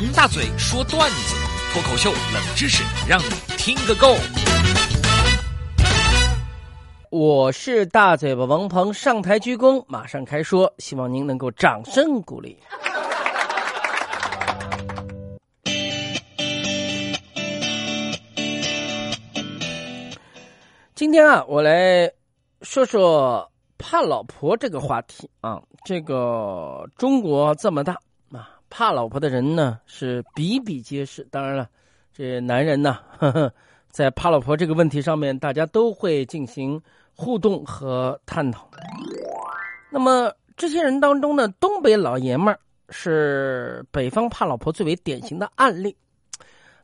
王大嘴说段子，脱口秀冷知识，让你听个够。我是大嘴巴王鹏，上台鞠躬，马上开说，希望您能够掌声鼓励。今天啊，我来说说怕老婆这个话题啊。这个中国这么大，怕老婆的人呢是比比皆是。当然了，这男人呢，呵 呵在怕老婆这个问题上面，大家都会进行互动和探讨。那么这些人当中呢，东北老爷们是北方怕老婆最为典型的案例。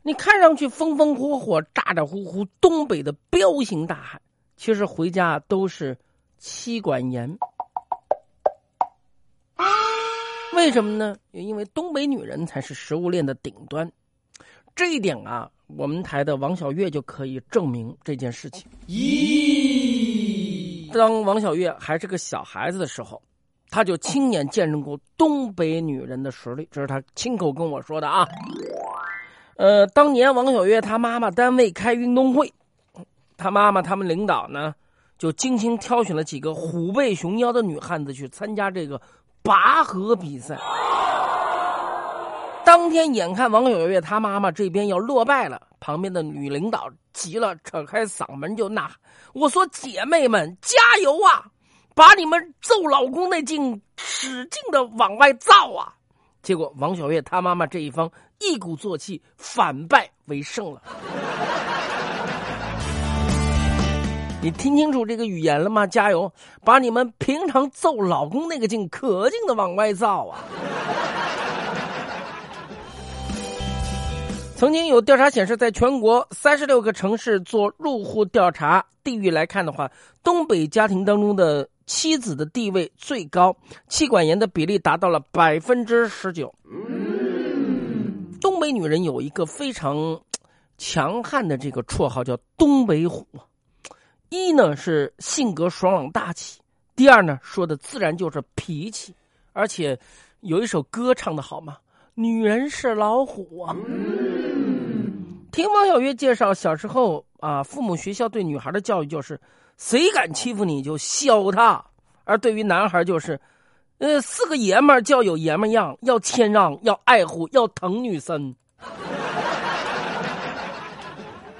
你看上去风风火火、咋咋呼呼，东北的彪形大汉，其实回家都是妻管严。为什么呢？因为东北女人才是食物链的顶端，这一点啊，我们台的王小月就可以证明这件事情。咦，当王小月还是个小孩子的时候，她就亲眼见证过东北女人的实力，这是她亲口跟我说的啊。呃，当年王小月她妈妈单位开运动会，她妈妈他们领导呢，就精心挑选了几个虎背熊腰的女汉子去参加这个拔河比赛。当天眼看王小月她妈妈这边要落败了，旁边的女领导急了，扯开嗓门就呐喊：“我说姐妹们，加油啊！把你们揍老公那劲使劲的往外造啊！”结果王小月她妈妈这一方一鼓作气，反败为胜了。你听清楚这个语言了吗？加油，把你们平常揍老公那个劲可劲的往外造啊！曾经有调查显示，在全国三十六个城市做入户调查，地域来看的话，东北家庭当中的妻子的地位最高，妻管严的比例达到了百分之十九。东北女人有一个非常强悍的这个绰号，叫“东北虎”。一呢是性格爽朗大气，第二呢说的自然就是脾气，而且有一首歌唱的好嘛，“女人是老虎啊”。听王小月介绍，小时候啊，父母学校对女孩的教育就是，谁敢欺负你就削他；而对于男孩就是，呃，四个爷们儿叫有爷们样，要谦让，要爱护，要疼女生。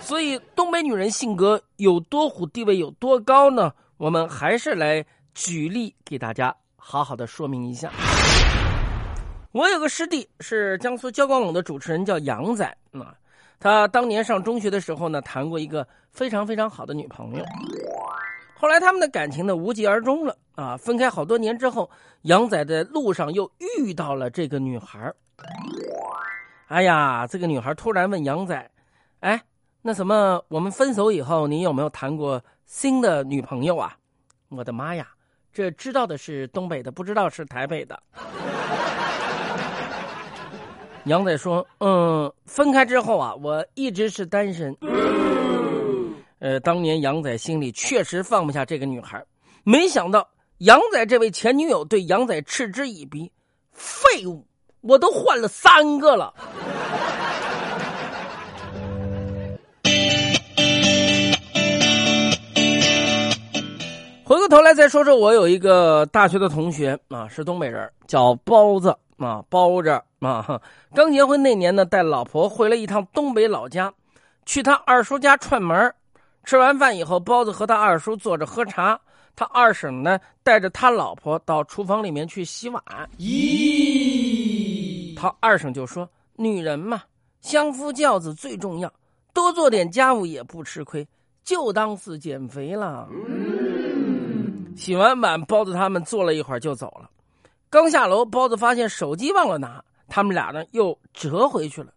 所以，东北女人性格有多虎，地位有多高呢？我们还是来举例给大家好好的说明一下。我有个师弟是江苏交广网的主持人，叫杨仔啊。他当年上中学的时候呢，谈过一个非常非常好的女朋友。后来他们的感情呢无疾而终了啊。分开好多年之后，杨仔在路上又遇到了这个女孩哎呀，这个女孩突然问杨仔：“哎，那什么，我们分手以后，你有没有谈过新的女朋友啊？”我的妈呀，这知道的是东北的，不知道是台北的。杨仔说：“嗯，分开之后啊，我一直是单身。呃，当年杨仔心里确实放不下这个女孩，没想到杨仔这位前女友对杨仔嗤之以鼻，废物，我都换了三个了。”来再说说，我有一个大学的同学啊，是东北人，叫包子。啊，包着啊！刚结婚那年呢，带老婆回了一趟东北老家，去他二叔家串门。吃完饭以后，包子和他二叔坐着喝茶，他二婶呢带着他老婆到厨房里面去洗碗。咦，他二婶就说：“女人嘛，相夫教子最重要，多做点家务也不吃亏，就当是减肥了。”洗完碗，包子他们坐了一会儿就走了。刚下楼，包子发现手机忘了拿，他们俩呢又折回去了。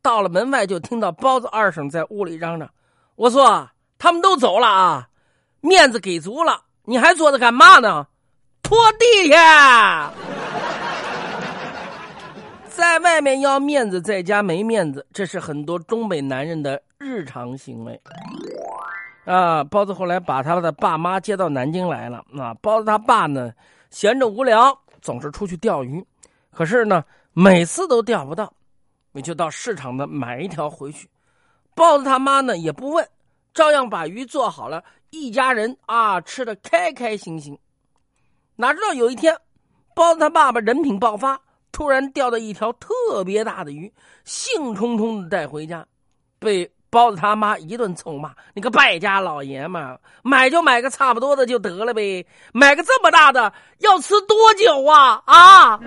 到了门外，就听到包子二婶在屋里嚷嚷：“我说他们都走了啊，面子给足了，你还坐着干嘛呢？拖地去！在外面要面子，在家没面子，这是很多东北男人的日常行为。”啊，包子后来把他的爸妈接到南京来了。啊，包子他爸呢，闲着无聊。总是出去钓鱼，可是呢，每次都钓不到。我就到市场的买一条回去。包子他妈呢也不问，照样把鱼做好了，一家人啊吃的开开心心。哪知道有一天，包子他爸爸人品爆发，突然钓到一条特别大的鱼，兴冲冲的带回家，被包子他妈一顿臭骂：“你个败家老爷们，买就买个差不多的就得了呗，买个这么大的要吃多久啊啊！”